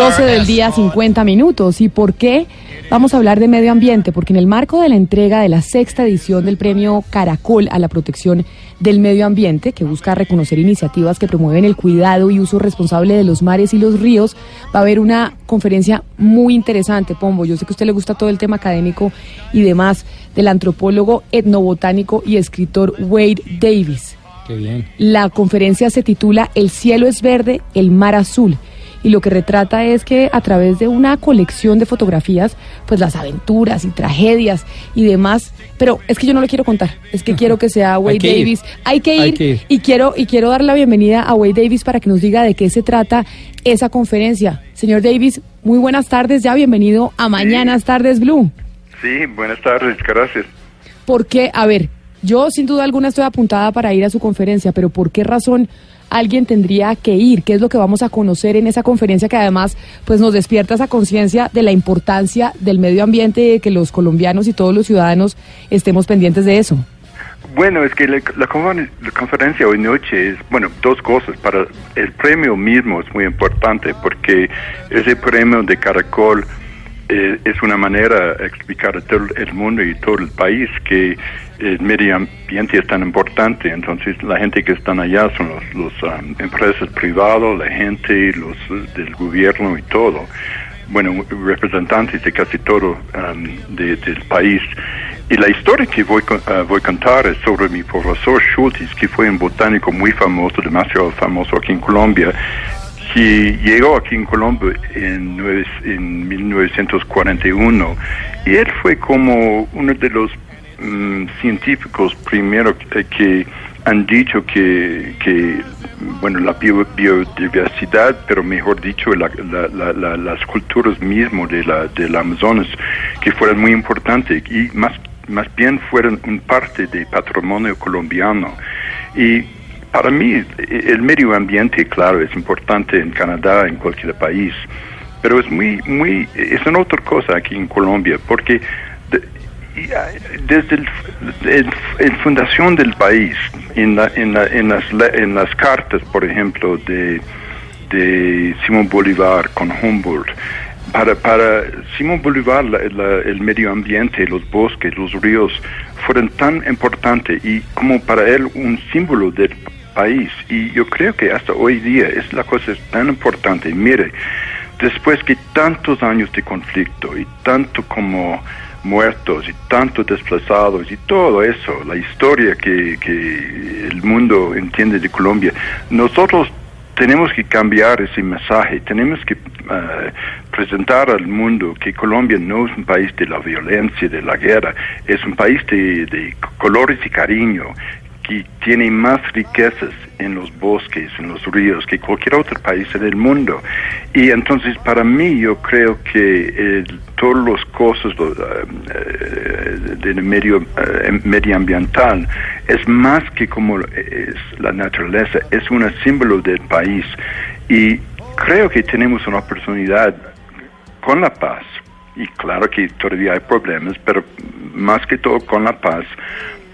12 del día, 50 minutos. ¿Y por qué? Vamos a hablar de medio ambiente, porque en el marco de la entrega de la sexta edición del premio Caracol a la protección del medio ambiente, que busca reconocer iniciativas que promueven el cuidado y uso responsable de los mares y los ríos, va a haber una conferencia muy interesante, Pombo. Yo sé que a usted le gusta todo el tema académico y demás, del antropólogo, etnobotánico y escritor Wade Davis. Qué bien. La conferencia se titula El cielo es verde, el mar azul y lo que retrata es que a través de una colección de fotografías, pues las aventuras y tragedias y demás, pero es que yo no lo quiero contar, es que quiero que sea Wade Davis. Hay que, ir, y quiero y quiero dar la bienvenida a Wade Davis para que nos diga de qué se trata esa conferencia. Señor Davis, muy buenas tardes, ya bienvenido a Mañanas Tardes Blue. Sí, buenas tardes, gracias. ¿Por qué? A ver, yo sin duda alguna estoy apuntada para ir a su conferencia, pero ¿por qué razón alguien tendría que ir? ¿Qué es lo que vamos a conocer en esa conferencia que además pues nos despierta esa conciencia de la importancia del medio ambiente y de que los colombianos y todos los ciudadanos estemos pendientes de eso? Bueno, es que la, conferencia hoy noche es, bueno, dos cosas. Para el premio mismo es muy importante porque ese premio de Caracol eh, es una manera de explicar a todo el mundo y todo el país que el medio ambiente es tan importante. Entonces, la gente que están allá son los, um, empresas privadas, la gente, los del gobierno y todo. Bueno, representantes de casi todo um, del país. Y la historia que voy, uh, voy a contar es sobre mi profesor Schultes, que fue un botánico muy famoso, demasiado famoso aquí en Colombia, que llegó aquí en Colombia en, en 1941 y él fue como uno de los mm, científicos primero que, han dicho que, bueno la biodiversidad pero mejor dicho las culturas mismo de la del Amazonas que fueran muy importantes y más más bien fueron un parte del patrimonio colombiano. Y para mí, el medio ambiente, claro, es importante en Canadá, en cualquier país, pero es muy, muy, es una otra cosa aquí en Colombia, porque desde la fundación del país, en, la, en, la, en, las, en las cartas, por ejemplo, de, de Simón Bolívar con Humboldt, para, para Simón Bolívar el medio ambiente, los bosques, los ríos fueron tan importantes y como para él un símbolo del país. Y yo creo que hasta hoy día es la cosa tan importante. Mire, después que tantos años de conflicto y tanto como muertos y tanto desplazados y todo eso, la historia que, que el mundo entiende de Colombia, nosotros tenemos que cambiar ese mensaje, tenemos que eh, presentar al mundo que Colombia no es un país de la violencia, de la guerra, es un país de, de colores y cariño, que tiene más riquezas en los bosques, en los ríos, que cualquier otro país en el mundo. Y entonces para mí yo creo que eh, todos los cosas eh, del medio eh, medioambiental es más que como es la naturaleza, es un símbolo del país. Y creo que tenemos una oportunidad con la paz, y claro que todavía hay problemas, pero más que todo con la paz,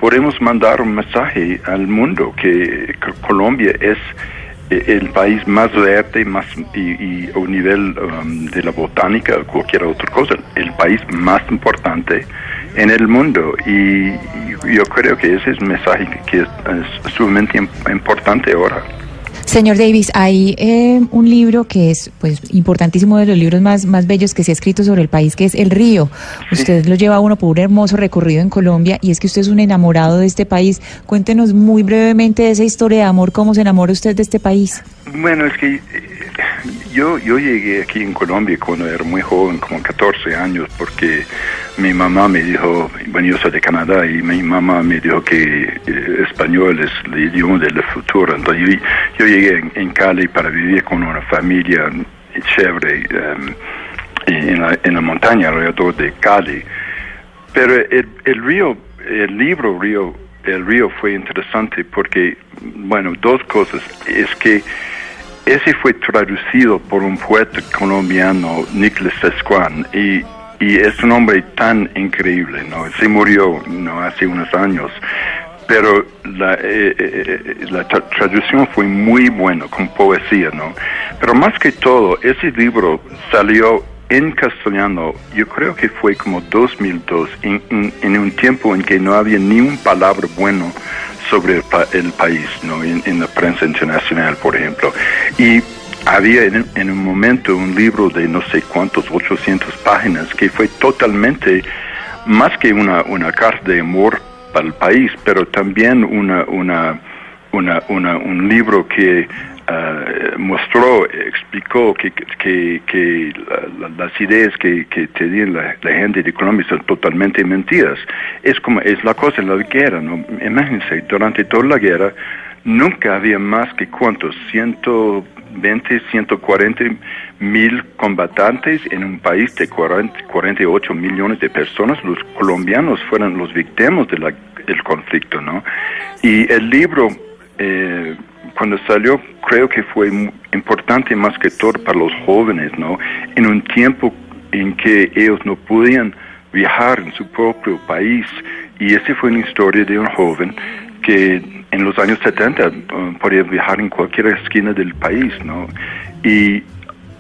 podemos mandar un mensaje al mundo que, Colombia es eh, el país más verde más y, a nivel um, de la botánica o cualquier otra cosa, el país más importante en el mundo y, yo creo que ese es un mensaje que es sumamente importante ahora. Señor Davis, hay eh, un libro que es pues importantísimo de los libros más, más bellos que se ha escrito sobre el país, que es El Río. Usted lo lleva a uno por un hermoso recorrido en Colombia y es que usted es un enamorado de este país. Cuéntenos muy brevemente de esa historia de amor, cómo se enamora usted de este país. Bueno, es que eh, yo, yo llegué aquí en Colombia cuando era muy joven, como 14 años, porque mi mamá me dijo, bueno, yo soy de Canadá y mi mamá me dijo que eh, español es el idioma del futuro. Entonces yo, llegué en, Cali para vivir con una familia chévere em, en, la, montaña alrededor de Cali. Pero el, el río, el libro Río, el río fue interesante porque, bueno, dos cosas. Es que ese fue traducido por un poeta colombiano, Nicolás Sescuán, y, y es un hombre tan increíble, ¿no? Se murió, ¿no? Hace unos años, pero la, eh, eh, la traducción fue muy buena, con poesía, ¿no? Pero más que todo, ese libro salió en castellano, yo creo que fue como 2002, en, en, un tiempo en que no había ni un palabra bueno sobre el, país, ¿no? En, la prensa internacional, por ejemplo. Y había en, un momento un libro de no sé cuántos, 800 páginas, que fue totalmente más que una, una carta de amor para el país, pero también una, una, una, una un libro que eh, mostró, explicó que, que, que las ideas que, que tenían la, gente de Colombia son totalmente mentiras. Es como es la cosa en la guerra, ¿no? Imagínense, durante toda la guerra nunca había más que cuántos, 120, 140 mil combatantes en un país de 40, 48 millones de personas. Los colombianos fueron los víctimas del conflicto, ¿no? Y el libro... Eh, cuando salió creo que fue importante más que todo para los jóvenes, ¿no? En un tiempo en que ellos no podían viajar en su propio país y esa fue una historia de un joven que en los años 70 uh, podía viajar en cualquier esquina del país, ¿no? Y,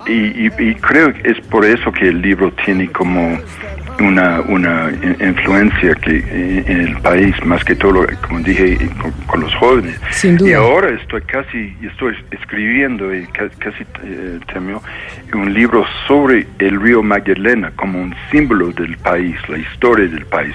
y, y creo que es por eso que el libro tiene como una, una influencia que eh, en el país, más que todo, como dije, con, los jóvenes. Y ahora estoy casi, estoy escribiendo y casi, eh, un libro sobre el río Magdalena como un símbolo del país, la historia del país,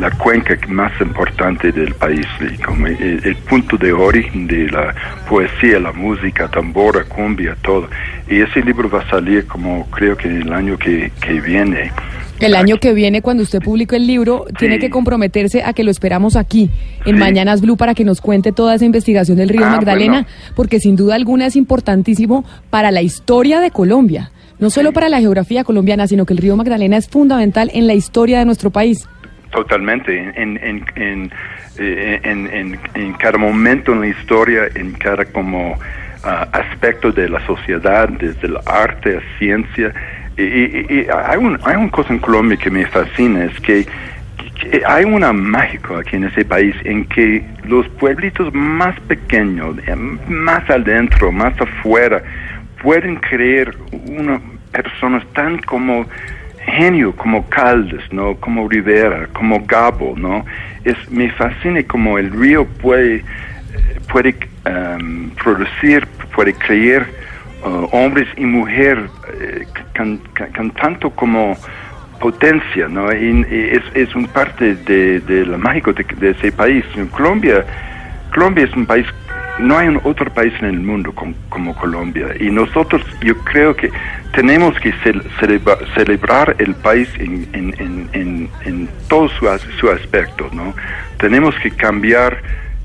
la cuenca más importante del país, como el, punto de origen de la poesía, la música, tambora, cumbia, todo. Y ese libro va a salir como creo que el año que, viene. El año que viene, cuando usted publique el libro, tiene que comprometerse a que lo esperamos aquí, en Mañanas Blue, para que nos cuente toda esa investigación del río ah, Magdalena, porque sin duda alguna es importantísimo para la historia de Colombia. No solo para la geografía colombiana, sino que el río Magdalena es fundamental en la historia de nuestro país. Totalmente. En, en, en, eh, en cada momento en la historia, en cada como aspectos de la sociedad, desde el arte, la ciencia. Y, hay, un, hay una cosa en Colombia que me fascina, es que, hay una mágica aquí en ese país en que los pueblitos más pequeños, eh, más adentro, más afuera, pueden creer una personas tan como genio como Caldas, ¿no? Como Rivera, como Gabo, ¿no? Es, me fascina como el río puede, puede um, producir, puede creer uh, hombres y mujeres eh, tanto como potencia, ¿no? Y, es, es un parte de, de lo mágico de, ese país. Colombia, Colombia es un país, no hay otro país en el mundo como Colombia. Y nosotros, yo creo que tenemos que celebrar el país en, en, en, en todo su, su aspecto, ¿no? Tenemos que cambiar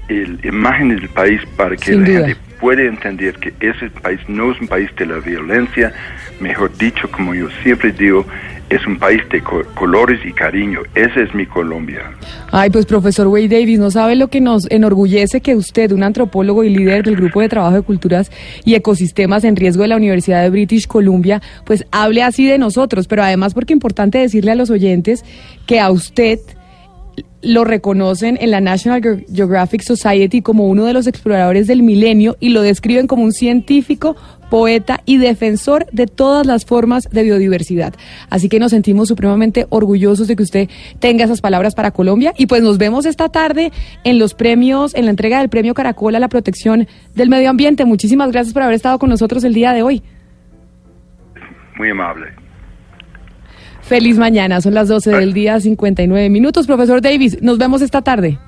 la imagen del país para que la gente pueda entender que ese país no es un país de la violencia, mejor dicho, como yo siempre digo, es un país de colores y cariño. Esa es mi Colombia. Ay, pues profesor Wade Davis, no sabe lo que nos enorgullece que usted, un antropólogo y líder del Grupo de Trabajo de Culturas y Ecosistemas en Riesgo de la Universidad de British Columbia, pues hable así de nosotros, pero además porque es importante decirle a los oyentes que a usted lo reconocen en la National Geographic Society como uno de los exploradores del milenio y lo describen como un científico, poeta y defensor de todas las formas de biodiversidad. Así que nos sentimos supremamente orgullosos de que usted tenga esas palabras para Colombia y pues nos vemos esta tarde en los premios, en la entrega del premio Caracol a la protección del medio ambiente. Muchísimas gracias por haber estado con nosotros el día de hoy. Muy amable. Feliz mañana, son las 12 del día, 59 minutos. Profesor Davis, nos vemos esta tarde.